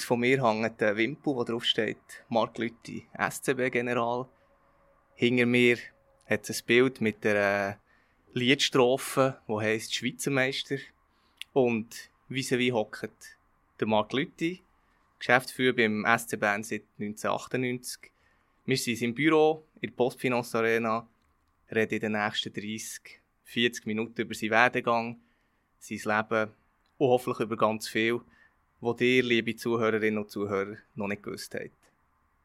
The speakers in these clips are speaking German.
Links von mir hängt der Wimpel, wo drauf steht Mark Lütti, SCB-General. Hinter mir hat es ein Bild mit der Liedstrophe, wo heisst Schweizer Meister. Und vis-à-vis hockt der Mark Lütti, Geschäftsführer beim SC Bern seit 1998. Wir sind im Büro in der Postfinance Arena, reden in den nächsten 30, 40 Minuten über seinen Werdegang, sein Leben und hoffentlich über ganz viel, was ihr, liebe Zuhörerinnen und Zuhörer, noch nicht gewusst habt.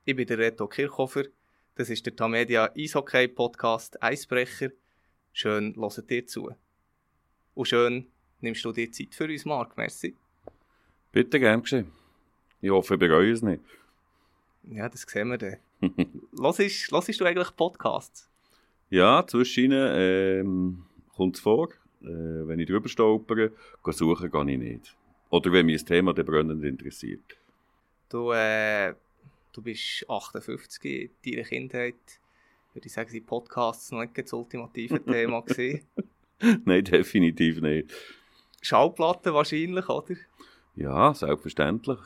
Ich bin der Reto Kirchhofer, das ist der Tamedia Eishockey Podcast Eisbrecher. Schön, hört dir zu. Und schön, nimmst du dir Zeit für uns, Marc. Merci. Bitte, gern geschehen. Ich hoffe, ich bereue es nicht. Ja, das sehen wir dann. Hörst, du eigentlich Podcasts? Ja, zwischen ähm, kommt es vor. Äh, wenn ich drüber stolpere, suchen gehe ich nicht. Oder wenn mich das Thema der brennend interessiert. Du, äh, du bist 58 in deiner Kindheit. Würde ich sagen, sind Podcasts noch nicht das ultimative Thema gewesen? Nein, definitiv nicht. Schallplatten wahrscheinlich, oder? Ja, selbstverständlich.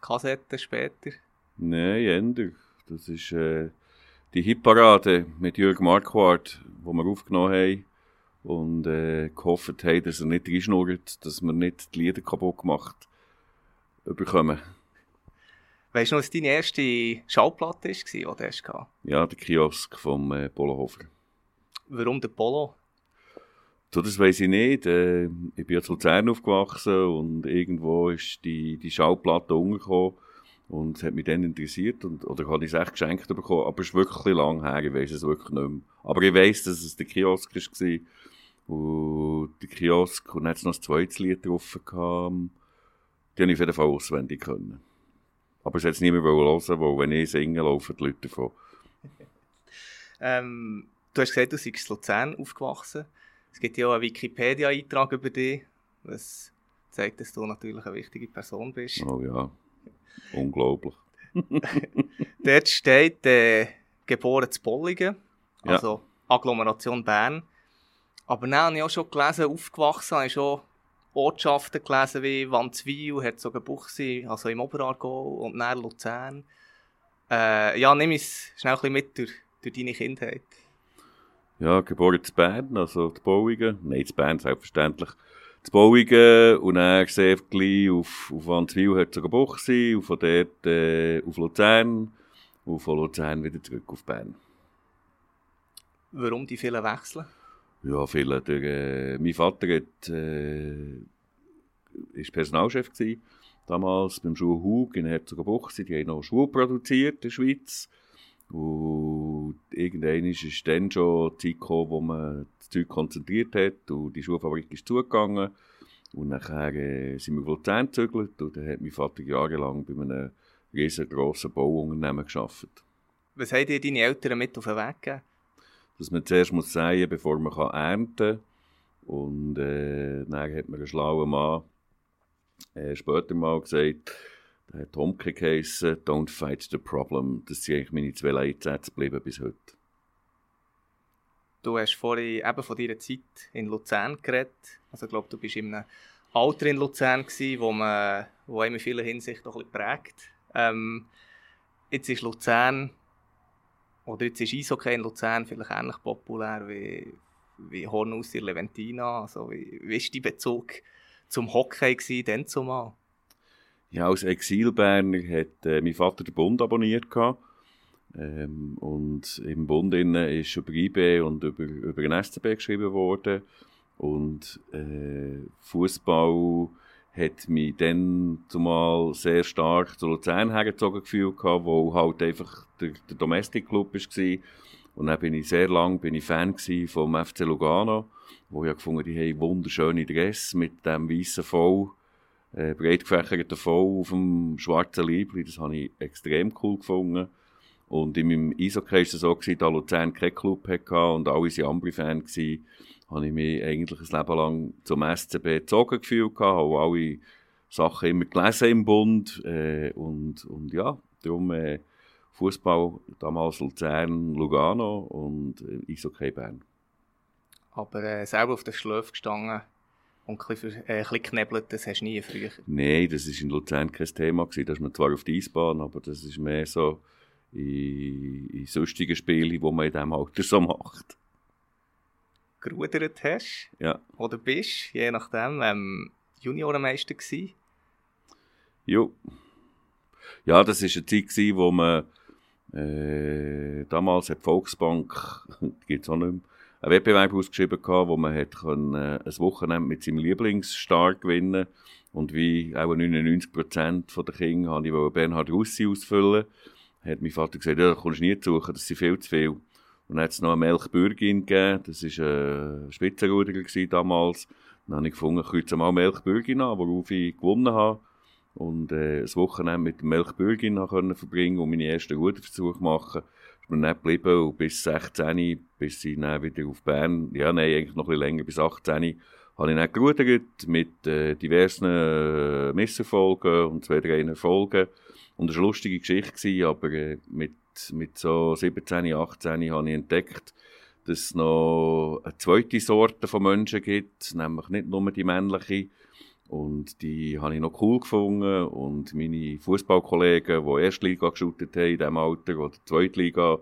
Kassetten später? Nein, ändert. Das ist äh, die Hitparade mit Jürg Marquardt, die wir aufgenommen haben und äh, gehofft haben, dass er nicht reinschnurrt, dass wir nicht die Lieder kaputt gemacht bekommen. Weißt du noch, was deine erste Schallplatte war, die du hast? Ja, der Kiosk vom äh, Polohofer. Warum der Polo? Das weiß ich nicht. Äh, ich bin ja zu Luzern aufgewachsen und irgendwo ist die, die Schallplatte umgekommen und es hat mich dann interessiert und, oder habe ich es echt geschenkt bekommen, aber es ist wirklich lang her, ich weiß es wirklich nicht mehr. Aber ich weiß, dass es der Kiosk war und der Kiosk und dann noch ein zweites Lied drauf gehabt, die habe ich auf jeden Fall auswendig können. Aber es hat es niemand hören weil wenn ich singe, laufen die Leute davon. ähm, du hast gesagt, du seist in Luzern aufgewachsen. Es gibt ja auch einen Wikipedia-Eintrag über dich, was zeigt, dass du natürlich eine wichtige Person bist. Oh ja, unglaublich. Dort steht äh, geboren zu Bollingen, also ja. Agglomeration Bern. Aber dann habe ich auch schon gelesen, aufgewachsen, habe ich schon Ortschaften gelesen wie Wandswil, Herzogenbuchsee, also im Oberaargau und dann Luzern. Äh, ja, nimm es schnell ein bisschen mit durch, durch deine Kindheit. Ja, geboren zu Bern, also zu Bauingen. Nein, zu Bern selbstverständlich. Zu Bauingen und dann sehr gleich auf, auf Wandswil, Herzogenbuchsee und von dort äh, auf Luzern und von Luzern wieder zurück auf Bern. Warum die vielen Wechsel? Ja, viele. Der, äh, mein Vater hat, äh, ist Personalchef gewesen, damals beim Schuh Hug in Herzogenbuchsee. Die haben noch Schuhe produziert in der Schweiz. Und irgendwann ist dann schon die Zeit gekommen, wo man das Zeug konzentriert hat und die Schuhfabrik ist zugegangen. Und nachher äh, sind wir Luzern gezögert und dann hat mein Vater jahrelang bei einem riesengroßen Bauunternehmen gearbeitet. Was haben dir deine Eltern mit auf den Weg gegeben? Dass man zuerst muss säen, bevor man kann ernten kann. Und äh, dann hat mir ein schlauer Mann äh, später mal gesagt, der hat Tomke geheissen, don't fight the problem. Das sind eigentlich meine zwei Leitsätze geblieben bis heute. Du hast vorhin eben von deiner Zeit in Luzern geredet. Also ich glaube, du bist in einem Alter in Luzern gewesen, wo man wo in vieler Hinsicht noch ein bisschen prägt. Ähm, jetzt ist Luzern oder jetzt ist Eishockey in Luzern vielleicht ähnlich populär wie, wie Hornhaus in Leventina. Also wie, war dein Bezug zum Hockey gewesen, denn zumal? Ja, als Exilberner hat äh, mein Vater den Bund abonniert. Ähm, und im Bund ist über IB und über, über den SCB geschrieben worden. Und äh, Fußball hat mich dann zumal sehr stark zu Luzern hergezogen gefühlt wo halt einfach der, der Domestic Club war. Und dann bin ich sehr lange bin ich Fan vom FC Lugano, wo ich gefunden die haben wunderschöne Dress mit dem weißen V, äh, breit gefächerten V auf dem schwarzen Liebling. Das habe ich extrem cool gefunden. Und in meinem Eishockey war es so, gewesen, da Luzern keinen Club hatte und alle waren Ambri-Fan, habe ich mich eigentlich ein Leben lang zum SCB gezogen gefühlt, habe alle Sachen immer gelesen im Bund äh, und, und ja, darum äh, Fußball damals Luzern, Lugano und äh, Eishockey Bern. Aber äh, selber auf der Schläfe gestanden Und ein bisschen, äh, ein bisschen knebelt, das hast du nie früher? Nein, das war in Luzern kein Thema. Gewesen. Da ist man zwar auf die Eisbahn, aber das ist mehr so in, in sonstigen Spielen, die man in diesem Alter so macht. Gerudert hast? Ja. Oder bist, je nachdem, ähm, Juniorenmeister gewesen? Ja. Ja, das war eine Zeit, gewesen, wo man äh, damals hat die Volksbank, gibt es auch nicht mehr, einen Wettbewerb ausgeschrieben gehabt, wo man hat können, äh, ein Wochenende mit seinem Lieblingsstar gewinnen und wie auch 99% der Kinder habe ich Bernhard Russi ausfüllen. Hat mein Vater gesagt, ja, da kommst du nie zu suchen, das sind viel zu viel. Und dann hat es noch eine Melchbürgin gegeben, das war ein Spitzenruderer damals. Dann habe ich gefunden, ich könnte mal Melchbürgin an, worauf ich gewonnen habe und äh, das Wochenende mit dem Melchbürgin können verbringen und meine ersten Ruderversuche machen. Ist mir nicht geblieben und bis 16, bis ich dann wieder auf Bern, ja nein, eigentlich noch ein länger, bis 18, habe ich dann gerudert mit äh, diversen äh, Misserfolgen und zwei, drei Erfolgen. Und das war eine lustige Geschichte, aber äh, mit, mit so 17, 18 habe ich entdeckt, dass es noch eine zweite Sorte von Menschen gibt, nämlich nicht nur die männliche, und die habe ich noch cool gefunden. Und meine Fußballkollegen, die Erstliga geschootet haben in diesem Alter, oder Zweitliga,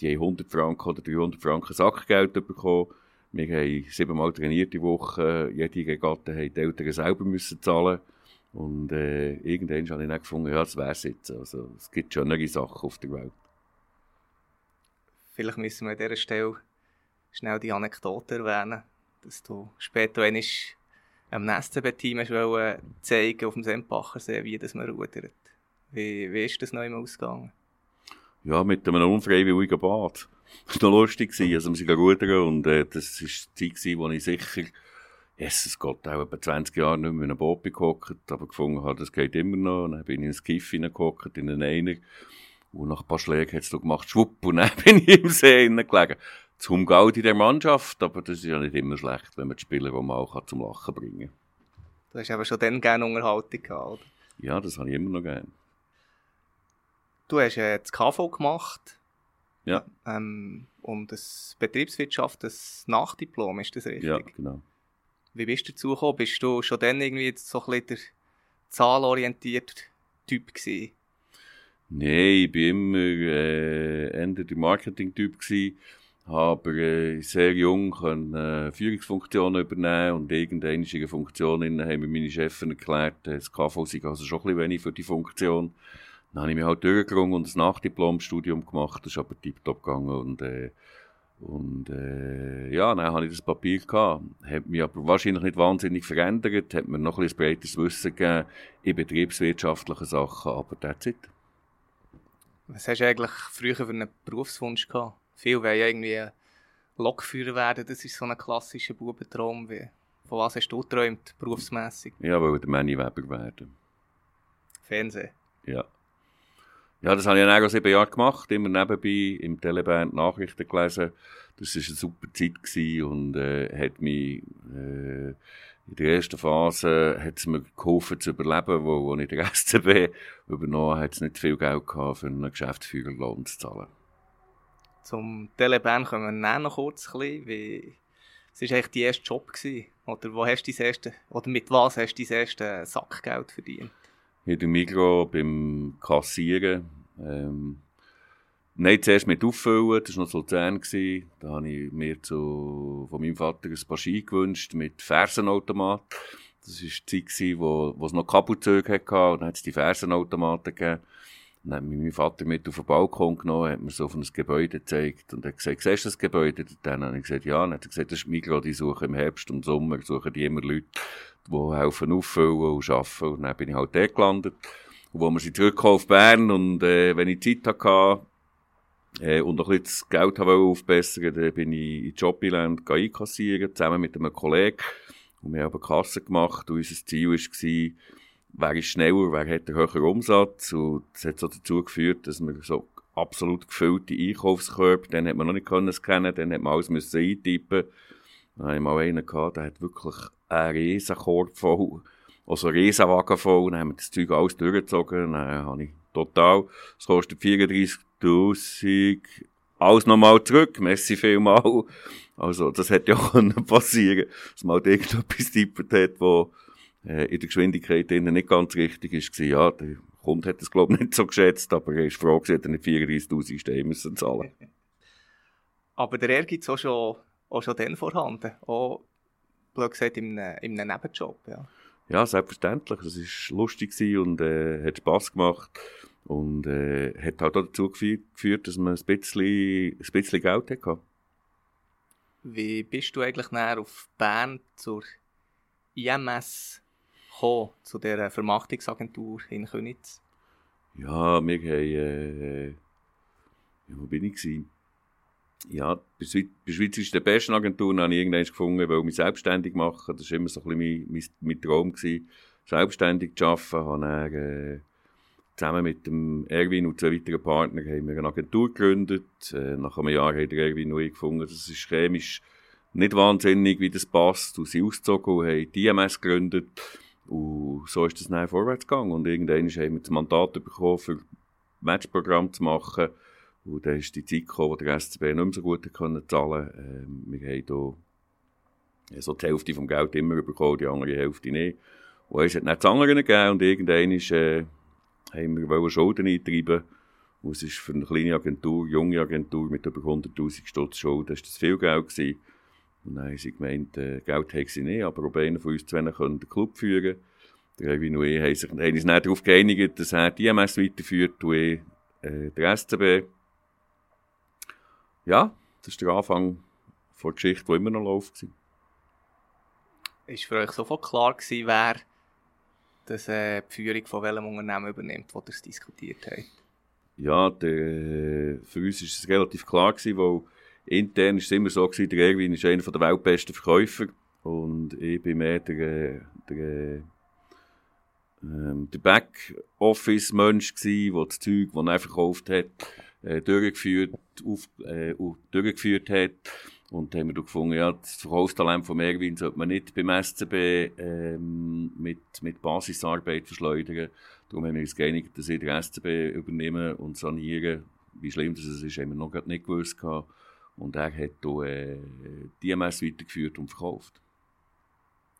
die haben 100 Franken oder 300 Franken Sackgeld bekommen. Wir haben siebenmal trainierte Woche. Jede Regatte haben die Eltern selber müssen zahlen. Und äh, irgendwann habe ich dann gefunden, ja, das wäre es jetzt. Also, es gibt schönere Sachen auf der Welt. Vielleicht müssen wir an dieser Stelle schnell die Anekdote erwähnen, dass du später einmal am SCB-Team zeigen auf dem Sempachersee, wie das man rudert. Wie, wie ist das noch immer ausgegangen? Ja, mit einem unfreiwilligen Bad. Das war noch lustig. Also, wir sind rudern und äh, das war die Zeit, wo ich sicher, Jesus Gott, auch etwa 20 Jahre nicht mehr in einem Boot gehockt, aber gefunden habe, das geht immer noch. Und dann bin ich in ein Kiff hineingehockt, in einen Einer. Und nach ein paar Schlägen hat es gemacht, schwupp, und dann bin ich im See hineingelegen zum Gaudi der Mannschaft, aber das ist ja nicht immer schlecht, wenn man die Spieler, die man auch zum Lachen bringen kann. Du hast aber schon dann gerne Unterhaltung gehabt, oder? Ja, das habe ich immer noch gerne. Du hast äh, das KV gemacht. Ja. Ähm, und das Betriebswirtschaft, das Nachdiplom, ist das richtig? Ja, genau. Wie bist du dazu gekommen? Bist du schon dann irgendwie so ein der zahlorientierte Typ gewesen? Nein, ich war immer äh, der Marketing-Typ habe äh, sehr jung können, äh, Führungsfunktionen übernehmen und irgendeine Funktion haben mir meine Chefin erklärt, äh, das KV sei also schon ein wenig für die Funktion. Dann habe ich mich halt durchgerungen und ein Nachdiplomstudium gemacht, das ist aber tiptop gegangen und äh, und äh, ja, dann habe ich das Papier gehabt. Hat mich aber wahrscheinlich nicht wahnsinnig verändert, hat mir noch ein breites Wissen gegeben in betriebswirtschaftlichen Sachen, aber that's it. Was hast du eigentlich früher für einen Berufswunsch gehabt? Viele wollen irgendwie Lokführer werden, das ist so ein klassischer Bubentraum. Wie, von was hast du geträumt, berufsmässig? Ja, weil der Manny Weber werden. Fernsehen? Ja. Ja, das habe ich dann auch sieben Jahre gemacht, immer nebenbei im Teleband Nachrichten gelesen. Das war eine super Zeit und äh, hat mich äh, in der ersten Phase hat es mir geholfen zu überleben, wo, wo ich den SCB übernommen hat es nicht viel Geld gehabt, für einen Geschäftsführerlohn zu zahlen. Zum Telebahn kommen wir noch kurz ein bisschen, es war eigentlich dein erster Job gewesen. Oder wo hast du erste, oder mit was hast du dein erste Sackgeld verdient? In der Migro beim Kassieren. Ähm, Nein, zuerst mit Auffüllen, das war noch Luzern. Da habe ich mir zu, von meinem Vater ein paar Ski gewünscht mit Fersenautomat. Das war die Zeit, wo, wo es noch Kabelzüge hatte und dann hat es die Fersenautomaten gegeben. Dann hat mich mein Vater mit auf den Balkon genommen, hat mir so auf ein Gebäude gezeigt und hat gesagt, siehst du das Gebäude? Dann habe ich gesagt, ja. Dann hat er gesagt, das ist Migros, die suchen im Herbst und Sommer, suchen die immer Leute, die helfen auffüllen und arbeiten. Und dann bin ich halt dort gelandet. Und wo wir sind zurückgekommen auf Bern und äh, wenn ich Zeit hatte, äh, und noch ein bisschen das Geld aufbessern dann bin ich in Jobbyland einkassieren, zusammen mit einem Kollegen. Und wir haben Kasse gemacht und unser Ziel war, wer ist schneller, wer hat einen höheren Umsatz. Und das hat so dazu geführt, dass wir so absolut gefüllte Einkaufskörbe, dann hat man noch nicht können scannen, dann hat man alles müssen eintippen. Dann hatte ich mal einen gehabt, der hat wirklich einen riesen Korb voll, also einen riesen Wagen voll, dann haben wir das Zeug alles durchgezogen, dann habe ich total, es kostet 34.000 alles nochmal zurück, merci vielmal. Also, das hätte ja auch passieren dass man halt irgendetwas tippert hat, wo äh, in der Geschwindigkeit innen nicht ganz richtig ist. Ja, der Kunde hat das, glaube ich, nicht so geschätzt, aber er ist froh, dass er nicht 34'000 Steine müssen zahlen Aber der Ehrgeiz ist auch schon, auch schon dann vorhanden. Auch, blöd gesagt, in einem, in einem Nebenjob, ja. Ja, selbstverständlich. Es war lustig und äh, hat Spass gemacht. Und äh, hat halt auch dazu geführt, dass man ein bisschen, ein bisschen Geld hatte. Wie bist du eigentlich näher auf Bern zur IMS gekommen, zu dieser Vermarktungsagentur in Könitz? Ja, wir haben... Äh, wo bin ich? Gewesen? Ja, bei, bei Schweizerischen Besten-Agenturen habe ich irgendwann gefunden, ich will mich selbstständig machen. Das war immer so ein bisschen mein, mein, Traum. Gewesen, selbstständig zu arbeiten. Habe dann, äh, zusammen mit dem Erwin und zwei weiteren Partnern haben wir eine Agentur gegründet. Äh, nach einem Jahr hat der Erwin neu gefunden, das ist chemisch nicht wahnsinnig, wie das passt. Und sie ausgezogen und haben die IMS gegründet. Und so ist das dann vorwärts gegangen. Und irgendwann haben wir das Mandat bekommen, für Matchprogramm zu machen. Und dann ist die Zeit gekommen, wo der SCB nicht mehr so gut können zahlen konnte. Ähm, wir haben hier so die Hälfte vom Geld immer bekommen, die andere Hälfte nicht. Und es hat nicht das andere gegeben und irgendwann ist, äh, haben wir Schulden eintreiben und es ist für eine kleine Agentur, junge Agentur mit über 100'000 Stutz Schulden, ist das viel Geld gewesen. Und dann haben sie gemeint, äh, Geld haben sie nicht, aber ob einer von uns zwei können den Club führen Der Erwin und ich haben sich haben uns nicht darauf geeinigt, dass er die IMS weiterführt und ich äh, der SCB. Ja, das ist der Anfang der Geschichte, die immer noch läuft. Ist für euch sofort klar gewesen, wer das, äh, die Führung von welchem Unternehmen übernimmt, wo ihr diskutiert habt? Ja, der, für uns war es relativ klar, gewesen, weil intern war es immer so, gewesen, der Erwin ist einer der weltbesten Verkäufer und ich bin mehr der, der, ähm, der Backoffice-Mensch der das Zeug, das er verkauft hat, äh, durchgeführt, auf, äh, durchgeführt hat. Und haben wir gefunden, ja, das Verkaufstalent von Erwin sollte man nicht beim SCB ähm, mit, mit Basisarbeit verschleudern. Darum haben wir uns geeinigt, dass ich den SCB übernehmen und sanieren. Wie schlimm das ist, haben wir noch nicht gewusst. Gehabt. Und er hat hier, äh, die MS weitergeführt und verkauft.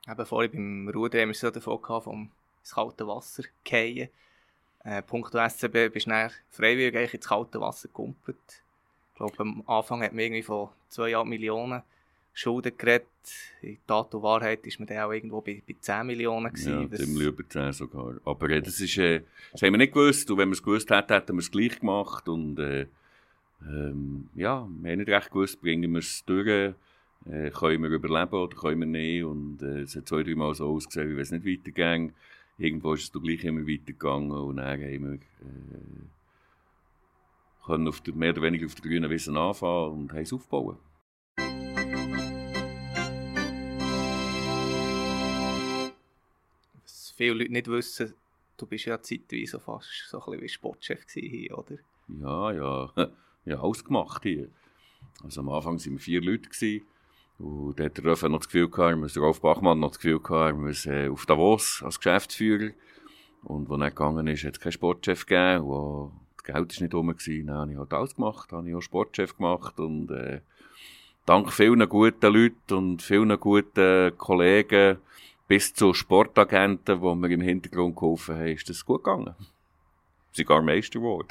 Eben vorhin beim Rudern haben wir so davon gehabt, vom ins kalte Wasser fallen. Äh, Punkt SCB bist du freiwillig ins kalte Wasser gekumpelt. Ich glaube, am Anfang hat man irgendwie von 2 Millionen Schulden geredet. In Tat und Wahrheit war man dann auch irgendwo bei, bei 10 Millionen. Gewesen. Ja, das... über 10 sogar. Aber äh, das, ist, äh, das haben wir nicht gewusst. Und wenn wir es gewusst hätten, hätten wir es gleich gemacht. Und äh, ähm, ja, wir haben nicht recht gewusst, bringen wir es durch, äh, können wir überleben oder können wir nicht. Und äh, es hat zwei, drei Mal so ausgesehen, wie es nicht weiterging. Irgendwo ist es doch gleich immer weitergegangen und dann haben wir äh, können auf der, mehr oder weniger auf der grünen Wiese anfangen und haben es aufbauen. Was viele Leute nicht wissen, du bist ja zeitweise fast so ein bisschen wie Sportchef hier, oder? Ja, ja. Ja, alles gemacht hier. Also am Anfang waren wir vier Leute. Gewesen. Und da hat noch das Gefühl gehabt, müssen Rolf Bachmann noch das Gefühl gehabt, wir müssen äh, auf Davos als Geschäftsführer. Und als er gegangen ist, hat es keinen Sportchef gegeben. Und das Geld war nicht rum. Dann habe ich halt alles gemacht, habe ich auch Sportchef gemacht. Und äh, dank vielen guten Leuten und vielen guten Kollegen bis zu Sportagenten, die mir im Hintergrund geholfen haben, ist das gut gegangen. Sogar Meister geworden.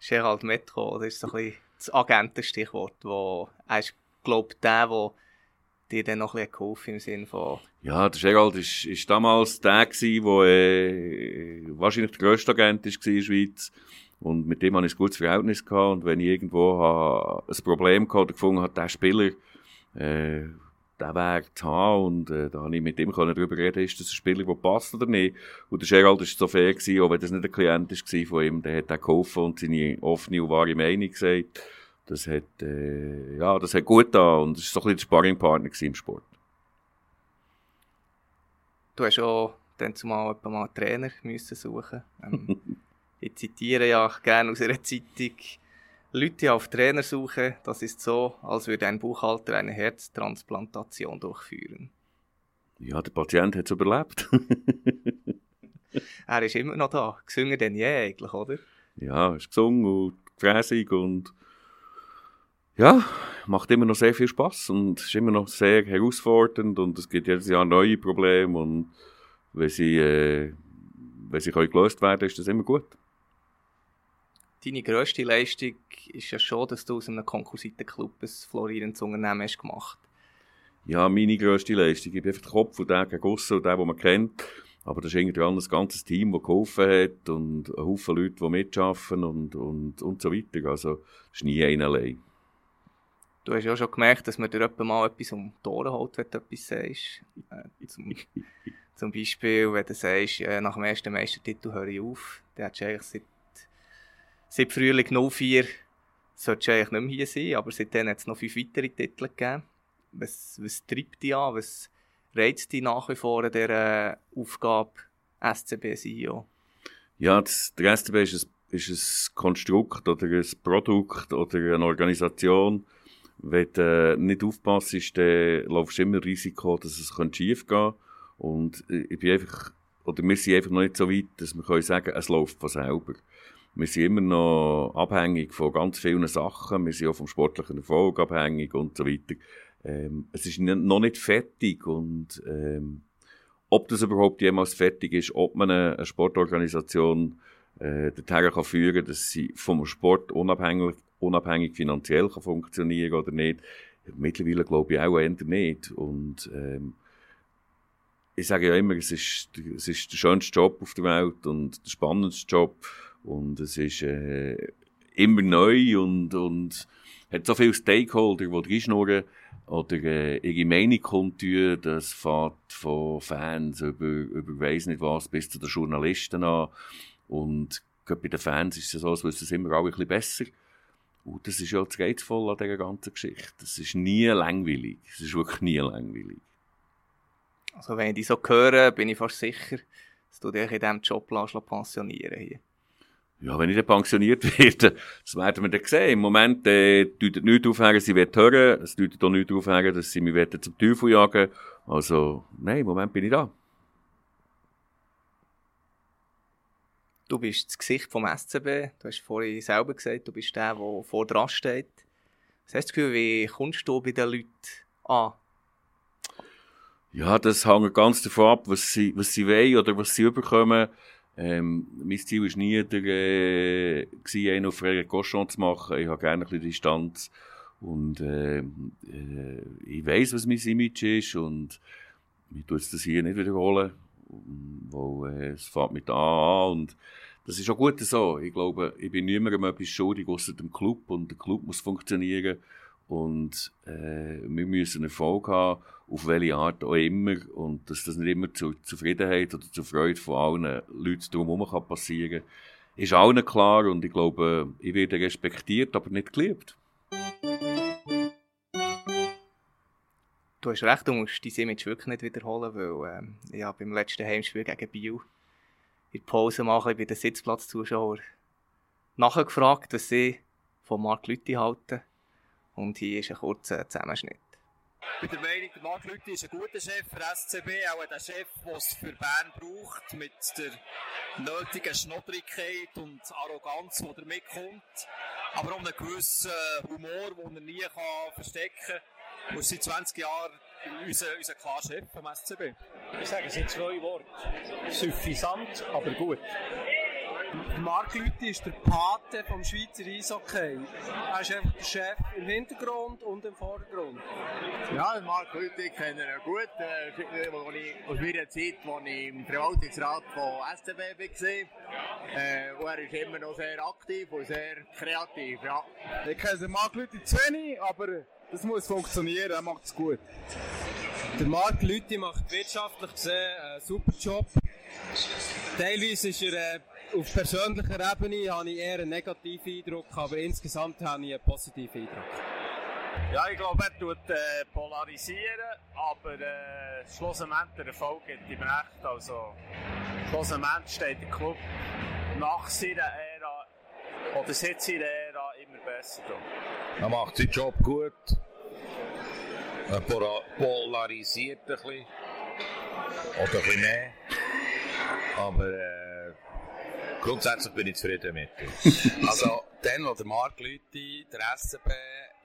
Gerald Metro, das ist so ein bisschen das Agentenstichwort, wo er ist, glaube der, der dir dann noch ein bisschen geholfen im Sinne von... Ja, der Gerald ist, ist damals der der äh, wahrscheinlich der grösste Agent ist in der Schweiz. Und mit dem hatte ich ein gutes Verhältnis gehabt. Und wenn ich irgendwo ein Problem gehabt oder gefunden habe, der Spieler, äh, den Weg zu haben. Und äh, da habe ich mit ihm darüber reden, ist das ein Spieler, der passt oder nicht. Und der Gerald war so fair, gewesen, auch wenn das nicht ein Klient war von ihm, der hat auch geholfen und seine offene und wahre Meinung gesagt. Das hat, äh, ja, das hat gut da und das war so ein bisschen der Sparringpartner im Sport. Du hast auch dann zumal mal einen Trainer müssen suchen. Ähm, ich zitiere ja gerne aus einer Zeitung, Leute auf Trainersuche, das ist so, als würde ein Buchhalter eine Herztransplantation durchführen. Ja, der Patient hat es überlebt. er ist immer noch da, gesünger denn je eigentlich, oder? Ja, er ist gesungen und gefräßig und ja, macht immer noch sehr viel Spaß und ist immer noch sehr herausfordernd und es gibt jedes Jahr neue Probleme und wenn sie, äh, wenn sie können gelöst werden ist das immer gut. Deine grösste Leistung ist ja schon, dass du aus einem Konkursitenclub ein florierendes Unternehmen hast gemacht. Ja, meine grösste Leistung. Ich bin einfach der Kopf und der gegen und der, den man kennt. Aber das ist irgendwie ein ganzes Team, das geholfen hat und ein Haufen Leute, die mitarbeiten und, und, und so weiter. Also, das ist nie einer allein. Du hast ja schon gemerkt, dass man dir etwa mal etwas um die Ohren holt, wenn du etwas sagst. Äh, zum, zum, Beispiel, wenn du sagst, äh, nach dem ersten Meistertitel höre ich auf, dann hättest du eigentlich seit, Frühling 04 solltest du eigentlich nicht mehr hier sein, aber seitdem hat es noch fünf weitere Titel gegeben. Was, was treibt dich an? Was reizt dich nach wie vor an dieser Aufgabe SCB-CEO? Ja, das, der SCB ist ein, ist ein Konstrukt oder ein Produkt oder eine Organisation, wenn du nicht aufpasst, dann laufst du immer Risiko, dass es schief gehen könnte. Und ich bin einfach, oder wir sind einfach noch nicht so weit, dass wir können sagen, es läuft von selber. Wir sind immer noch abhängig von ganz vielen Sachen. Wir sind auch vom sportlichen Erfolg abhängig und so weiter. Ähm, es ist noch nicht fertig und ähm, ob das überhaupt jemals fertig ist, ob man eine, eine Sportorganisation äh, dorthin kann führen, dass sie vom Sport unabhängig, unabhängig finanziell kann funktionieren oder nicht. Mittlerweile glaube ich auch eher nicht. Und ähm, ich sage ja immer, es ist, es ist der schönste Job auf der Welt und der spannendste Job. Und es ist äh, immer neu und, und hat so viele Stakeholder, die reinschnurren oder äh, ihre Meinung kundtun. Das fährt von Fans über, über weiss nicht was bis zu den Journalisten an. Und bei den Fans ist es so, als wissen es immer alle ein bisschen besser. Und das ist ja das Reizvolle an dieser ganzen Geschichte. Es ist nie langweilig. Es ist wirklich nie langweilig. Also wenn ich dich so höre, bin ich fast sicher, dass du dich in diesem Job pensionieren hier. Ja, wenn ich dann pensioniert werde, das werden wir dann sehen. Im Moment äh, deutet nichts aufhören, sie wird hören. Es deutet auch nichts aufhören, dass sie mich zum Teufel jagen Also, nein, im Moment bin ich da. Du bist das Gesicht vom SCB. Du hast vorhin selber gesagt, du bist der, der vor dran steht. Was hast du das Gefühl, wie kommst du bei den Leuten an? Ja, das hängt ganz davon ab, was sie, was sie wollen oder was sie überkommen. Ähm, mein Ziel war nie, der, äh, einen auf Frederik Cochon zu machen. Ich habe gerne ein Distanz. Und äh, äh, ich weiß, was mein Image ist und ich tue das hier nicht wiederholen, weil äh, es fängt mit an und das ist auch gut so. Ich glaube, ich bin niemandem etwas schuldig, außer dem Club und der Club muss funktionieren und äh, wir müssen Erfolg haben, auf welche Art auch immer. Und dass das nicht immer zur Zufriedenheit oder zur Freude von allen Leuten drumherum passieren kann, ist allen klar. Und ich glaube, ich werde respektiert, aber nicht geliebt. Du hast recht, du musst dein Image wirklich nicht wiederholen, weil ähm, ich habe beim letzten Heimspiel gegen Biel in der Pause machen bei den Sitzplatzzuschauern nachgefragt, was sie von Mark Lütti halten. Und hier ist ein kurzer Zusammenschnitt. Ich bin der Meinung, der Marc Lüthi ist ein guter Chef für SCB, auch der Chef, der es für Bern braucht, mit der nötigen Schnodrigkeit und Arroganz, die er mitkommt, aber auch einen gewissen Humor, den er nie kann verstecken kann. Er ist seit 20 Jahren unser, unser klarer Chef vom SCB. Ich sage es in zwei Worten. Suffisant, aber gut. Marc Lüthi ist der Pate vom Schweizer Eishockey. Er ist einfach der Chef im Hintergrund und im Vordergrund. Ja, Marc Lüthi kenne ich gut. Äh, aus meiner Zeit, als ich im Verwaltungsrat von SCB war. Äh, und er ist immer noch sehr aktiv und sehr kreativ. Ja. Ich kenne Marc Lüthi zu wenig, aber das muss funktionieren, er macht es gut. Der Marc Lüthi macht wirtschaftlich gesehen einen super Job. Teilweise ist er äh, auf persönlicher Ebene habe ich eher einen negativen Eindruck, aber insgesamt habe ich einen positiven Eindruck. Ja, ich glaube, er tut äh, polarisieren, aber äh, schlussendlich der Erfolg gibt ihm recht. Also, schlussendlich steht der Club nach seiner Ära oder seit seiner Ära immer besser da. Er macht seinen Job gut. Er polarisiert ein bisschen. Oder ein bisschen mehr. Aber äh, Grundsätzlich bin ich zufrieden mit Also, dann, wo der Marc Lüthi der SCB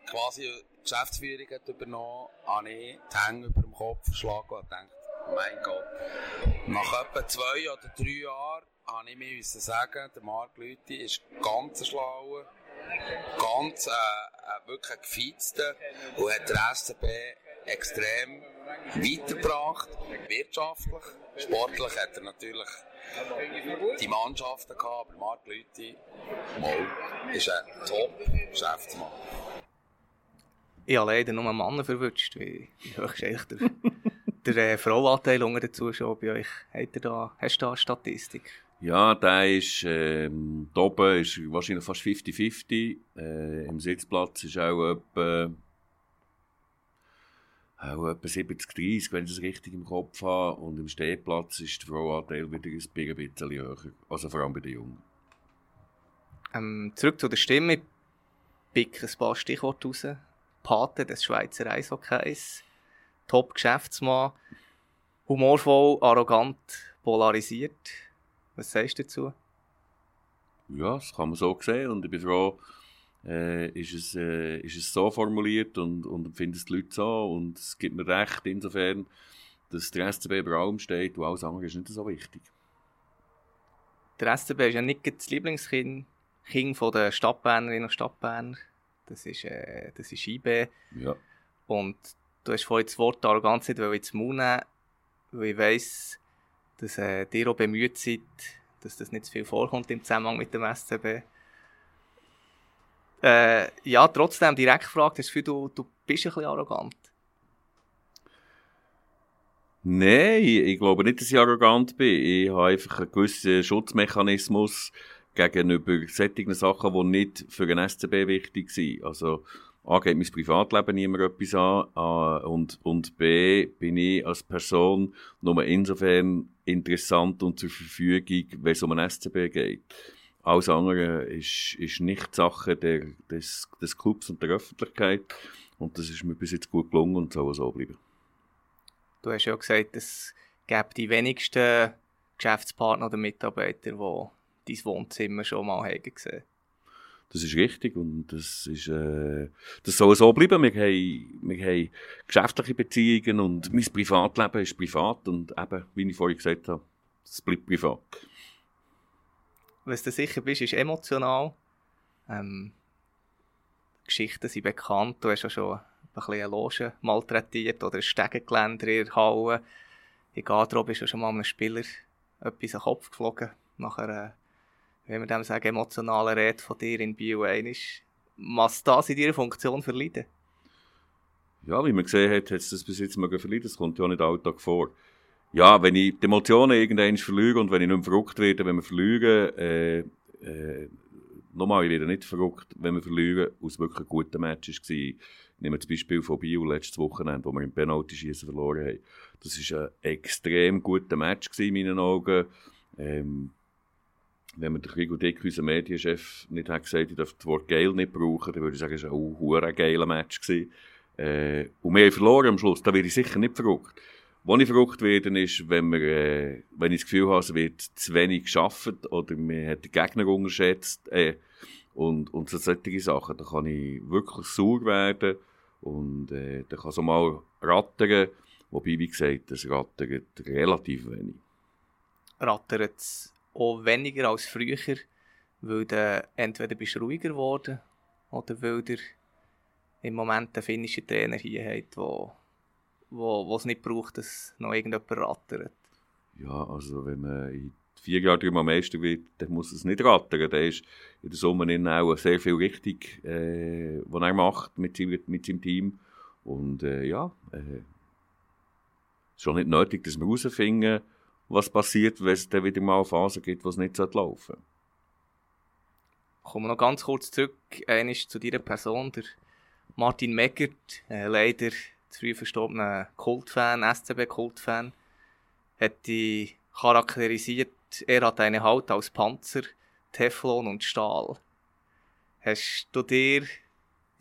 quasi die Geschäftsführung hat übernommen, habe ich die Hänge über dem Kopf verschlagen und gedacht, mein Gott. Nach etwa zwei oder drei Jahren habe ich mir sagen, der Marc Lüthi ist ganz schlauer, ganz äh, äh, wirklich ein gefeizter und hat der SCB extrem weitergebracht, wirtschaftlich. Sportlich hat er natürlich die Mannschaften gehabt, aber Marc Lüthi ist ein Top-Geschäftsmann. Ich habe leider nur Männer verwünscht. Wie eigentlich der, der äh, Frauanteil unter den Zuschauern bei euch? Habt ihr da, hast du da eine Statistik? Ja, der ist, ähm, da oben ist wahrscheinlich fast 50-50. Äh, Im Sitzplatz ist auch etwa, auch etwa 70-30, wenn ich es richtig im Kopf habe. Und im Stehplatz ist der Frauanteil wieder ein bisschen höher. Also vor allem bei den Jungen. Ähm, zurück zu der Stimme. Ich pick ein paar Stichworte raus. Pate des Schweizer Eishockeys. Top-Geschäftsmann. Humorvoll, arrogant, polarisiert. Was sagst du dazu? Ja, das kann man so sehen. Und ich bin froh, äh, ist, es, äh, ist es so formuliert und, und empfinden es die Leute so. Und es gibt mir recht insofern, dass der SCB über allem steht und alles andere ist nicht so wichtig. Der SCB ist ja nicht das Lieblingskind Kind von der Stadtbernerinnen und Stadtberner. Das ist, äh, das ist IB. Ja. Und du hast vorhin das Wort Arroganz nicht ins Mund nehmen, weil ich weiss, dass äh, ihr auch bemüht seid, dass das nicht zu viel vorkommt im Zusammenhang mit dem SCB. Äh, ja, trotzdem, direkt gefragt, hast du du, bist ein bisschen arrogant? Nein, ich glaube nicht, dass ich arrogant bin. Ich habe einfach einen gewissen Schutzmechanismus gegenüber solchen Sachen, die nicht für den SCB wichtig sind. Also, A, geht mein Privatleben niemand etwas an, und, und B, bin ich als Person nur insofern interessant und zur Verfügung, wenn es um einen SCB geht. Alles andere ist, ist nicht Sache der, des, des Clubs und der Öffentlichkeit. Und das ist mir bis jetzt gut gelungen und soll so bleiben. Du hast ja gesagt, es gibt die wenigsten Geschäftspartner oder Mitarbeiter, die dein Wohnzimmer schon mal haben gesehen das ist richtig und das ist, äh, das soll so bleiben. Wir haben, wir haben geschäftliche Beziehungen und mein Privatleben ist privat und eben, wie ich vorhin gesagt habe, es bleibt privat. Was du sicher bist, ist emotional. Ähm, Geschichten sind bekannt. Du hast ja schon ein bisschen eine Loge malträtiert oder ein Stegengeländer in der Halle. In Garderobe ist ja schon mal einem Spieler etwas in den Kopf geflogen nach einer wenn wir dem sagen, emotionalen Rede von dir in Bio ist, was das in deiner Funktion verleiden? Ja, wie man gesehen hat, hat es das bis jetzt mal verleiden. Das kommt ja nicht Alltag vor. Ja, wenn ich die Emotionen irgendwann verliere und wenn ich nicht mehr verrückt werde, wenn wir verlieren, äh, äh, nochmal, ich werde nicht verrückt, wenn wir verlieren, aus wirklich einem guten Match war. Ich nehme das Beispiel von Bio letztes Wochenende, wo wir im Penalty-Schießen verloren haben. Das war ein extrem guter Match in meinen Augen. Ähm, wenn man den Rigo Dick, unser Medienchef, nicht hat gesagt, ich darf das Wort geil nicht brauchen, dann würde ich sagen, es war ein geiler Match. Äh, und wir haben verloren am Schluss, da werde ich sicher nicht verrückt. Wo ich verrückt werde, ist, wenn, wir, äh, wenn ich das Gefühl habe, es wird zu wenig geschafft oder man hat den Gegner unterschätzt äh, und, und so solche Sachen, da kann ich wirklich sauer werden und äh, da kann es auch mal rattern, wobei, wie gesagt, das rattert relativ wenig. Rattert es auch weniger als früher, weil du entweder bist ruhiger geworden oder weil du im Moment einen finnischen Trainer hier hat, wo, wo, wo es nicht braucht, dass noch irgendjemand rattert. Ja, also wenn man in vier Jahren dreimal Meister wird, dann muss es nicht rattern. Da ist in der Sommer auch sehr viel richtig, äh, was er macht mit seinem, mit seinem Team. Und äh, ja, äh, es ist schon nicht nötig, dass wir herausfinden, was passiert, wenn es dann wieder mal eine Phase gibt, wo es nicht laufen sollte. Kommen wir noch ganz kurz zurück zu deiner Person, der Martin Meckert, äh, leider früh verstorbener Kultfan, SCB-Kultfan, hat dich charakterisiert, er hat eine Haut aus Panzer, Teflon und Stahl. Hast du dir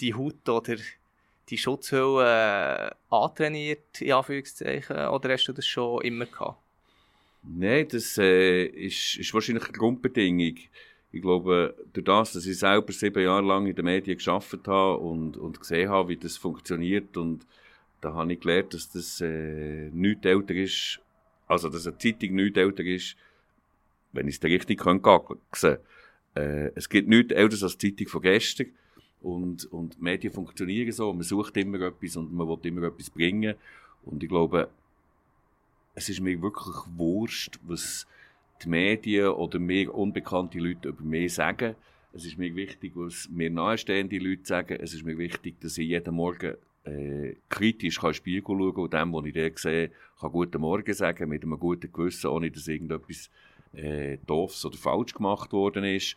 die Haut oder die Schutzhülle äh, antrainiert, in Anführungszeichen, oder hast du das schon immer gehabt? Nein, das äh, ist, ist wahrscheinlich eine Grundbedingung. Ich glaube, durch das, dass ich selber sieben Jahre lang in den Medien geschafft habe und, und gesehen habe, wie das funktioniert und da habe ich gelernt, dass das äh, nichts älter ist, also dass eine Zeitung nichts älter ist, wenn ich es richtig kann, sehen äh, Es gibt nichts älter als die Zeitung von gestern und, und Medien funktionieren so, man sucht immer etwas und man will immer etwas bringen und ich glaube, es ist mir wirklich wurscht, was die Medien oder mir unbekannte Leute über mich sagen. Es ist mir wichtig, was mir nahestehende Leute sagen. Es ist mir wichtig, dass ich jeden Morgen äh, kritisch kann Spiegel schauen und dem, was ich da sehe, kann Guten Morgen sagen, mit einem guten Gewissen, ohne dass irgendetwas äh, doofs oder falsch gemacht worden ist.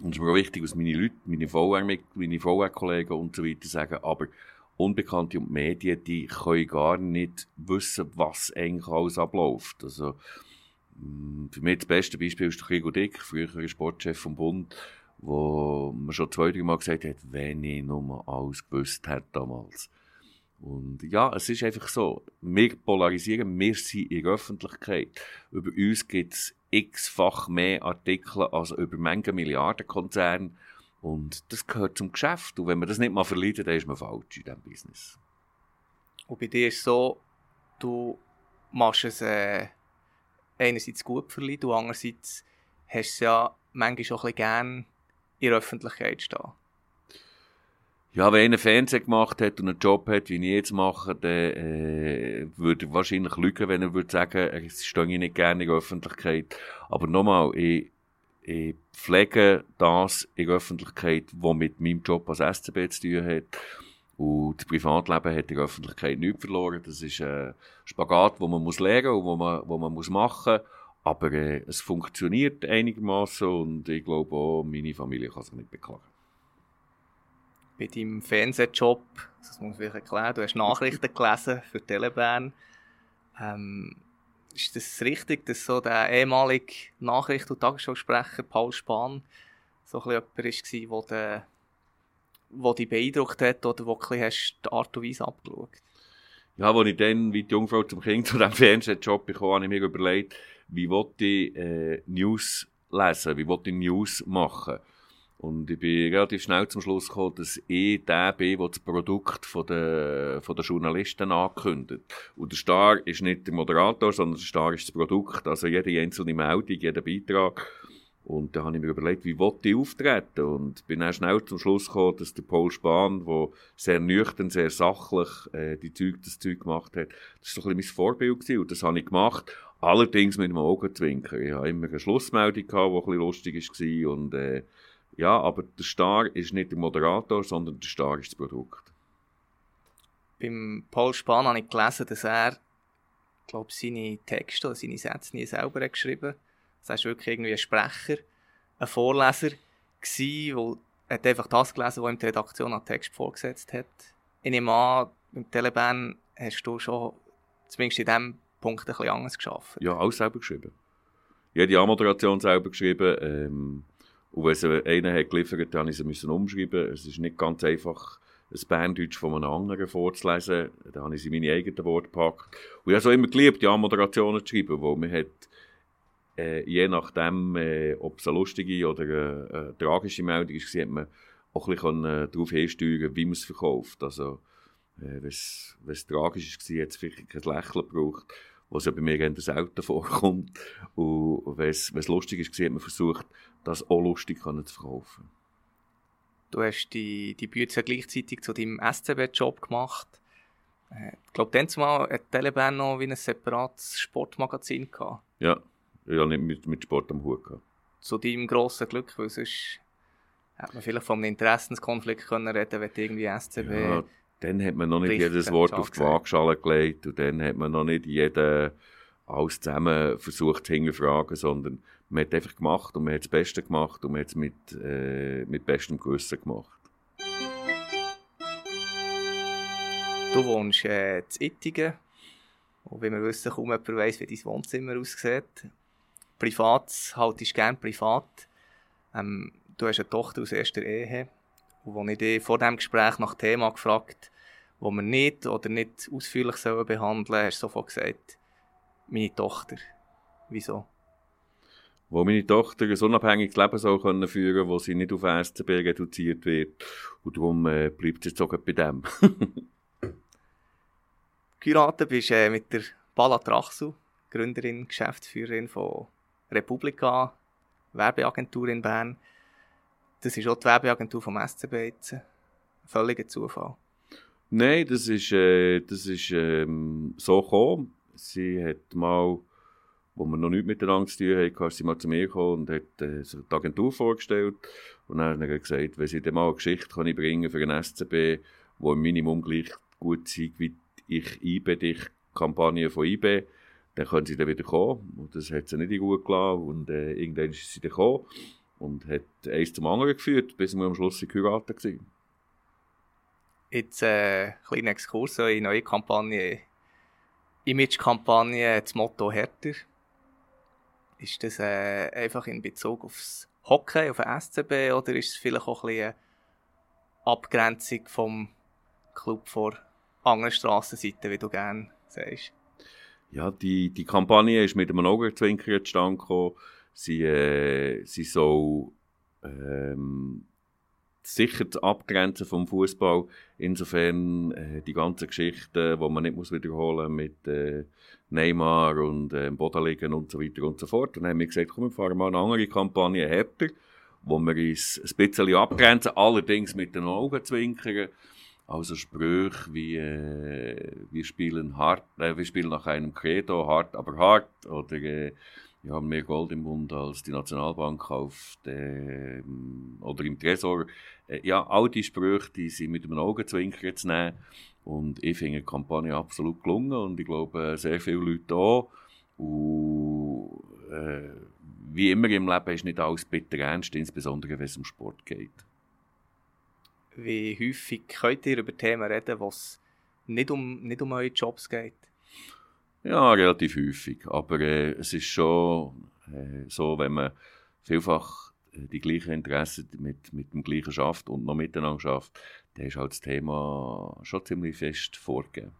Und es ist mir auch wichtig, was meine Leute, meine VR-Kollegen VR und so weiter sagen, aber Unbekannte und Medien, die können gar nicht wissen, was eigentlich alles abläuft. Also, mm, für mich das beste Beispiel ist der Krigo Dick, früherer Sportchef vom Bund, wo man schon zwei, drei Mal gesagt hat, wenn ich nur alles gewusst hätte damals. Und ja, es ist einfach so. Wir polarisieren, wir sind in der Öffentlichkeit. Über uns gibt es x-fach mehr Artikel als über Menge Milliardenkonzerne. Und das gehört zum Geschäft. Und wenn man das nicht mal verliert, dann ist man falsch in diesem Business. Und bei dir ist es so, du machst es äh, einerseits gut verliehen, und andererseits hast du es ja manchmal auch ein bisschen gerne in der Öffentlichkeit stehen. Ja, wenn einer Fernsehen gemacht hat und einen Job hat, wie ich jetzt mache, dann äh, würde er wahrscheinlich lügen, wenn er würde sagen, er stehe nicht gerne in der Öffentlichkeit. Aber nochmal, ich, ich pflege das in der Öffentlichkeit, was mit meinem Job als SCB zu tun hat. Und das Privatleben hat in der Öffentlichkeit nichts verloren. Das ist ein Spagat, wo man muss lernen und wo man, wo man muss machen muss. Aber äh, es funktioniert einigermaßen und ich glaube auch, meine Familie kann sich nicht beklagen. Bei deinem Fernsehjob, das muss ich erklären, du hast Nachrichten gelesen für Telebern. Ähm, ist das richtig, dass so der ehemalige Nachricht- und Tagesschausprecher Paul Spahn so ein bisschen jemand war, der dich beeindruckt hat oder wo du hast die Art und Weise abgeschaut? Ja, als ich dann wie die Jungfrau zum Kind zu diesem Fernsehjob bekam, habe ich mir überlegt, wie wollte ich äh, News lesen, wie wollte ich News machen. Und ich bin relativ schnell zum Schluss gekommen, dass ich der bin, der das Produkt von der, von der Journalisten ankündigt. Und der Star ist nicht der Moderator, sondern der Star ist das Produkt. Also jede einzelne Meldung, jeder Beitrag. Und da habe ich mir überlegt, wie wollte ich auftreten? Und bin dann schnell zum Schluss gekommen, dass der Paul Spahn, der sehr nüchtern, sehr sachlich äh, die Zeug, das Zeug gemacht hat, das war so ein bisschen mein Vorbild gewesen. Und das habe ich gemacht. Allerdings mit einem Augenzwinkern. Ich habe immer eine Schlussmeldung gehabt, die ein bisschen lustig war. Und, äh, ja, aber der Star ist nicht der Moderator, sondern der Star ist das Produkt. Beim Paul Spahn habe ich gelesen, dass er, glaube seine Texte oder seine Sätze nie selber hat geschrieben hat. Das war wirklich irgendwie ein Sprecher, ein Vorleser der hat einfach das gelesen, was ihm die Redaktion an Text vorgesetzt hat. Ich nehme an, im Telebahn hast du schon zumindest in diesem Punkt ein bisschen anders geschafft. Ja, alles selber geschrieben. Jede Anmoderation selber geschrieben. Ähm, und wenn sie einen hat geliefert, dann musste ich sie umschreiben. Es ist nicht ganz einfach, ein Berndeutsch von einem anderen vorzulesen. Da habe ich sie in meine eigenen Worte gepackt. Und ich habe auch immer geliebt, die Anmoderationen zu schreiben, wo man hat äh, je nachdem, äh, ob es eine lustige oder eine, eine tragische Meldung ist, hat man auch ein bisschen äh, darauf hinsteuern, wie man es verkauft. Also, äh, wenn es tragisch war, hat es vielleicht kein Lächeln gebraucht, was ja bei mir eher selten vorkommt. Und wenn es lustig ist, hat man versucht, das auch lustig zu verkaufen. Du hast die, die Bücher gleichzeitig zu deinem SCB-Job gemacht. Äh, ich glaube, dann zumal hat Telebahn noch wie ein separates Sportmagazin gehabt. Ja, ich habe nicht mit, mit Sport am Hut gehabt. Zu deinem grossen Glück, weil sonst hätte man vielleicht von einem Interessenskonflikt können reden wenn irgendwie SCB... Ja, dann hat man noch nicht jedes Wort auf die Waagschale gelegt und dann hat man noch nicht jeden alles zusammen versucht zu hinterfragen, sondern man hat einfach gemacht und man hat das Beste gemacht und man hat es mit, äh, mit bestem Gewissen gemacht. Du wohnst äh, in Ittigen und wie wir wissen, kaum jemand weiss, wie dein Wohnzimmer aussieht. Privat haltest du gerne privat. Ähm, du hast eine Tochter aus erster Ehe und als ich dich vor diesem Gespräch nach Thema gefragt wo wir nicht oder nicht ausführlich behandeln sollen, hast du sofort gesagt, meine Tochter. Wieso? wo meine Tochter ein unabhängiges Leben soll können führen wo sie nicht auf SCB reduziert wird. Und darum äh, bleibt sie jetzt auch bei dem. Geheiratet bist äh, mit der Bala Trachsu, Gründerin, Geschäftsführerin von Republika, Werbeagentur in Bern. Das ist auch die Werbeagentur vom SCB jetzt. Ein völliger Zufall. Nein, das ist, äh, das ist ähm, so gekommen. Sie hat mal, wo wir noch nichts miteinander zu tun hatten, sie mal zu mir gekommen und hat äh, so die Agentur vorgestellt. Und dann hat er gesagt, wenn sie dann mal eine Geschichte kann ich bringen für einen SCB, die im Minimum gleich gut sei wie ich IBE dich Kampagne von IBE, dann können sie dann wieder kommen. Und das hat sie nicht gut gelassen. Und äh, irgendwann ist sie dann gekommen und hat eins zum anderen geführt, bis wir am Schluss geheiratet waren. Jetzt äh, ein kleiner Exkurs in neue Kampagne, Image-Kampagne, das Motto härter. Ist das äh, einfach in Bezug aufs Hockey, auf den SCB oder ist es vielleicht auch ein bisschen eine Abgrenzung vom Club vor anderen Strassenseite, wie du gerne sagst? Ja, die, die Kampagne ist mit einem Augenzwinkern zustande gekommen. Sie, äh, sie soll ähm, sicher abgrenzen vom Fußball. Insofern äh, die ganzen Geschichten, die man nicht muss wiederholen mit äh, Neymar und äh, Bodenliegen und so weiter und so fort. Dann haben wir gesagt, komm, wir fahren mal eine andere Kampagne härter, wo wir uns ein bisschen abgrenzen, allerdings mit den Augen zwinkern. Also Sprüche wie äh, wir spielen hart, äh, wir spielen nach einem Credo, hart aber hart oder äh, wir haben mehr Gold im Mund als die Nationalbank auf der, oder im Tresor. Äh, ja, all die Sprüche, die sind mit einem Augenzwinkern zu nehmen. Und ich finde die Kampagne absolut gelungen und ich glaube, sehr viele Leute auch. Äh, wie immer im Leben ist nicht alles bitter ernst, insbesondere wenn es um Sport geht. Wie häufig könnt ihr über Themen reden, was nicht um, nicht um eure Jobs geht? Ja, relativ häufig. Aber äh, es ist schon äh, so, wenn man vielfach äh, die gleichen Interessen mit, mit dem gleichen schafft und noch miteinander schafft, dann ist halt das Thema schon ziemlich fest vorgegeben.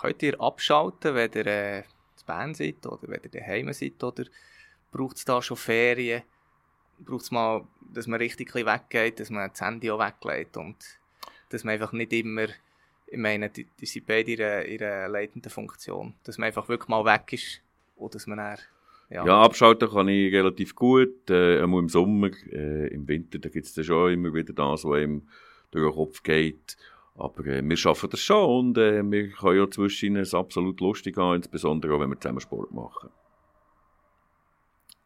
Könnt ihr abschalten, wenn ihr äh, zu Bern seid oder wenn ihr daheim seid? Oder braucht es da schon Ferien? Braucht es mal, dass man richtig weggeht, dass man das Handy auch weglegt und dass man einfach nicht immer ich meine, die, die sind beide in ihrer, ihrer leitenden Funktion. Dass man einfach wirklich mal weg ist und dass man dann, ja. ja, abschalten kann ich relativ gut, äh, einmal im Sommer, äh, im Winter, da gibt es dann schon immer wieder das, was ihm durch den Kopf geht. Aber äh, wir schaffen das schon und äh, wir können ja zwischen es absolut lustig haben, insbesondere auch, wenn wir zusammen Sport machen.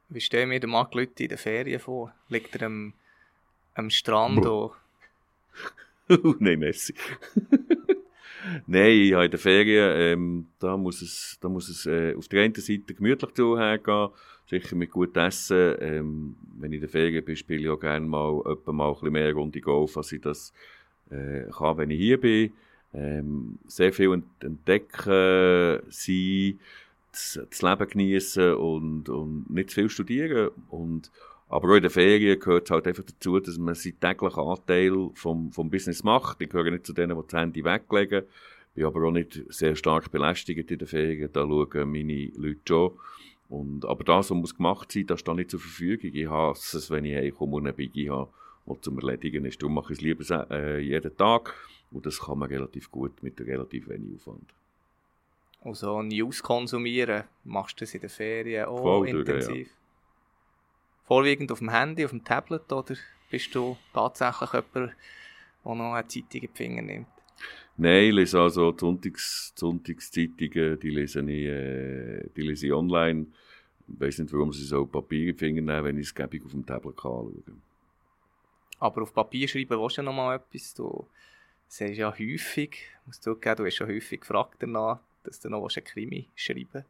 Wie stellen wir den Marc Leute in den Ferien vor? Liegt er am, am Strand? Nein, merci. Nein, ich habe in den Ferien, ähm, da muss es, da muss es äh, auf der einen Seite gemütlich zuhergehen, sicher mit gutem Essen. Ähm, wenn ich in den Ferien bin, spiele ich auch gerne mal, etwa mal ein bisschen mehr Runde Golf, als ich das äh, kann, wenn ich hier bin. Ähm, sehr viel entdecken, sein, das, das Leben genießen und, und nicht zu viel studieren. Und aber auch in den Ferien gehört es halt einfach dazu, dass man seinen täglichen Anteil vom, vom Business macht. Ich gehöre nicht zu denen, die das Handy weglegen. Bin aber auch nicht sehr stark belästigt in den Ferien. Da schauen meine Leute schon. Und, aber das, was muss gemacht sein, das steht nicht zur Verfügung. Ich hasse es, wenn ich heimkomme und eine Biggie habe, die zum Erledigen ist. Darum mache ich es lieber äh, jeden Tag. Und das kann man relativ gut mit relativ wenig Aufwand. Also News konsumieren, machst du das in den Ferien auch Voll intensiv? Durch, ja vorwiegend auf dem Handy, auf dem Tablet oder bist du tatsächlich jemand, der noch eine Zeitung in die Finger nimmt? Nein, ich lese also die, Sonntags, die Sonntagszeitungen, die lese, ich, äh, die lese ich online. Ich weiß nicht, warum sie so Papier in die Finger nehmen, wenn ich es gäbig auf dem Tablet anschauen kann. Aber auf Papier schreiben willst du ja noch mal etwas. Du sagst ja häufig, musst du zugeben, du hast schon häufig gefragt danach, dass du noch einen Krimi schreiben willst.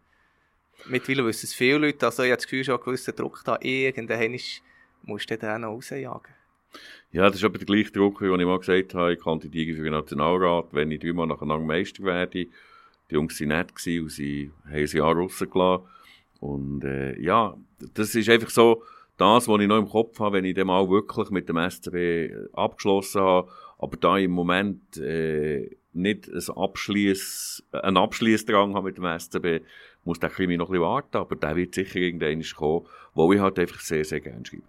Mittlerweile wissen es viele Leute, also ich habe das Gefühl, schon gewissen Druck da, irgendwann musst du den auch rausjagen. Ja, das ist aber der gleiche Druck, wie ich mal gesagt habe, ich kandidiere für den Nationalrat, wenn ich dreimal nacheinander Meister werde. Die Jungs waren nett und sie haben ein Jahr rausgelassen. Und äh, ja, das ist einfach so das, was ich noch im Kopf habe, wenn ich dann mal wirklich mit dem SCB abgeschlossen habe. Aber da im Moment äh, nicht ein einen Abschließdrang habe mit dem SCB, muss der Krimi noch ein bisschen warten, aber der wird sicher irgendwann kommen, wo ich halt einfach sehr, sehr gerne schreibe.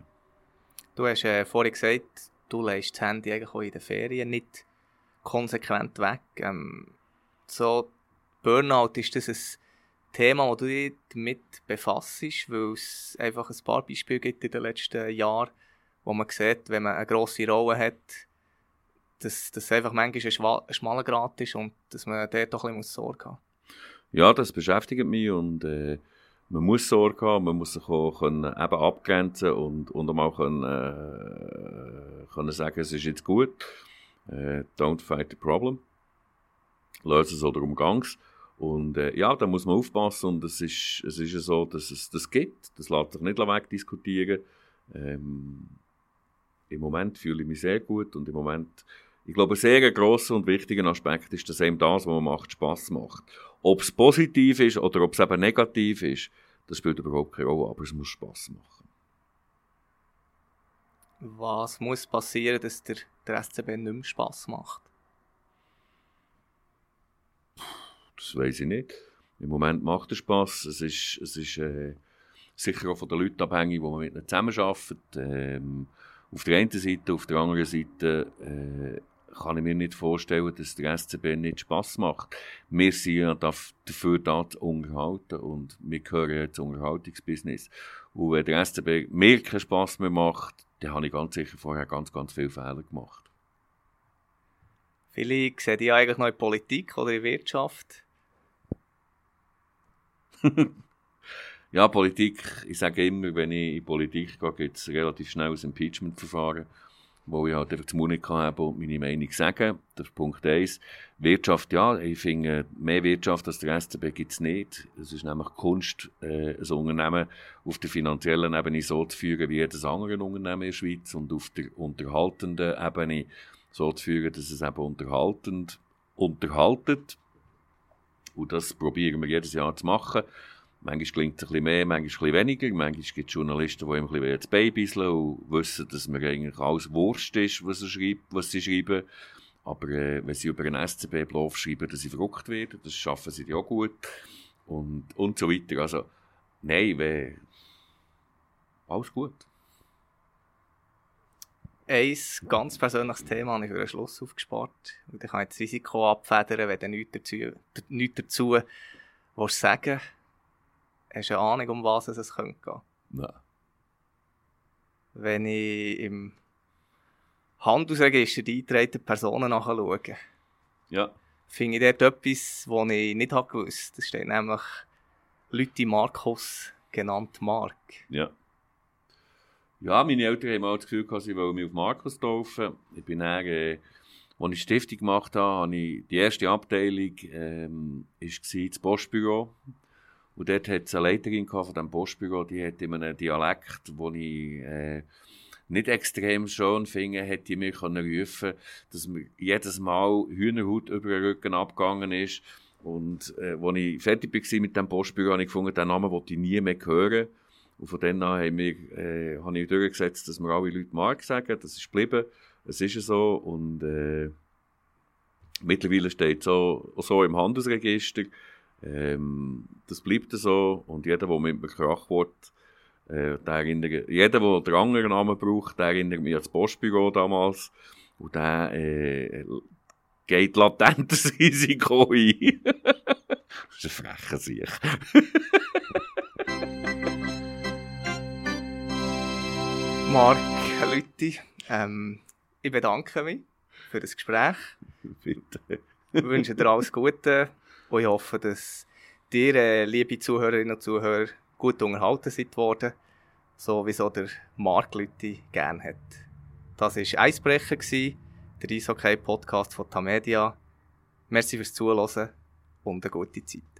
Du hast äh, vorhin gesagt, du lässt das Handy eigentlich auch in den Ferien nicht konsequent weg. Ähm, so Burnout, ist das ein Thema, wo du dich damit befasst, weil es einfach ein paar Beispiele gibt in den letzten Jahren, wo man sieht, wenn man eine grosse Rolle hat, dass das einfach manchmal ein, schmaler Grad ist und dass man dort doch ein bisschen Sorge haben muss. Ja, das beschäftigt mich und äh, man muss Sorge haben, man muss sich auch können, eben abgrenzen und, und auch mal können, äh, können sagen, es ist jetzt gut. Äh, don't fight the problem. Löse es oder umgangs. Und äh, ja, da muss man aufpassen und es ist, es ist ja so, dass es das gibt. Das lässt sich nicht wegdiskutieren. Ähm, Im Moment fühle ich mich sehr gut und im Moment, ich glaube, ein sehr grosser und wichtiger Aspekt ist, dass eben das, was man macht, Spass macht. Ob es positiv ist oder ob es eben negativ ist, das spielt überhaupt keine Rolle, aber es muss Spass machen. Was muss passieren, dass der, der SCB nicht mehr Spass macht? Das weiß ich nicht. Im Moment macht es Spass. Es ist, es ist äh, sicher auch von den Leuten abhängig, die man mit ihnen zusammenarbeitet. Ähm, auf der einen Seite, auf der anderen Seite äh, kann ich mir nicht vorstellen, dass der SCB nicht Spass macht. Wir sind ja dafür da zu unterhalten und wir gehören ja zum Unterhaltungsbusiness. Und wenn der SCB mir keinen Spass mehr macht, dann habe ich ganz sicher vorher ganz, ganz viele Fehler gemacht. Viele sehen die eigentlich noch in Politik oder in Wirtschaft. ja, Politik, ich sage immer, wenn ich in Politik gehe, gibt es relativ schnell ein Impeachment-Verfahren wo ich halt einfach zu Mund habe und meine Meinung sagen. Das ist Punkt 1. Wirtschaft, ja, ich finde, mehr Wirtschaft als der SCB gibt es nicht. Es ist nämlich Kunst, äh, ein Unternehmen auf der finanziellen Ebene so zu führen wie jedes andere Unternehmen in der Schweiz und auf der unterhaltenden Ebene so zu führen, dass es eben unterhaltend unterhaltet. Und das probieren wir jedes Jahr zu machen. Manchmal klingt es ein bisschen mehr, manchmal ein bisschen weniger. Manchmal gibt es Journalisten, die ein bisschen das Babysle und wissen, dass mir eigentlich alles Wurst ist, was sie schreiben. Was sie schreiben. Aber äh, wenn sie über einen SCB-Bluff schreiben, dass sie verrückt werden, das schaffen sie ja auch gut. Und, und so weiter. Also, nein, wenn, alles gut. Ein ganz persönliches Thema habe ich für den Schluss aufgespart. Ich kann jetzt das Risiko abfedern, wenn du nichts dazu, nichts dazu willst sagen Hast du eine Ahnung, um was es könnte gehen? Nein. Wenn ich im Handelsregister die eingetragenen Personen nachschaue, ja. finde ich dort etwas, was ich nicht gewusst habe. Das steht nämlich Lüti Markus, genannt Mark. Ja. Ja, meine Eltern haben auch das Gefühl, gehabt, sie wollen mich auf Markus taufen. Ich bin dann, äh, als ich Stiftung gemacht habe, habe ich, die erste Abteilung ähm, war das Postbüro. Und dort hat es eine Leiterin von diesem Postbüro, die hat in einem Dialekt, den ich äh, nicht extrem schön finde, hätte die mir rufen dass mir jedes Mal Hühnerhaut über den Rücken abgegangen ist. Und äh, als ich fertig war mit dem Postbüro, habe ich gefunden, den Namen wollte ich nie mehr hören. Und von dann an haben wir, äh, habe ich durchgesetzt, dass wir alle Leute Mark sagen. Das ist geblieben. Es ist so. Und äh, mittlerweile steht es so, so im Handelsregister. Ähm, das bleibt so und jeder, der mit mir Krach wird, äh, der erinnert, jeder, der den anderen Namen braucht, der erinnert mich an das Postbüro damals und der äh, geht latent das Risiko ein. das ist ein frecher Sieg. Marc, Leute, ähm, ich bedanke mich für das Gespräch. Bitte. Ich wünsche dir alles Gute und ich hoffe, dass ihr, äh, liebe Zuhörerinnen und Zuhörer, gut unterhalten seid worden, so wie so der Mark Leute gerne hat. Das war Eisbrecher, der Eishockey-Podcast von Tamedia. Merci fürs Zuhören und eine gute Zeit.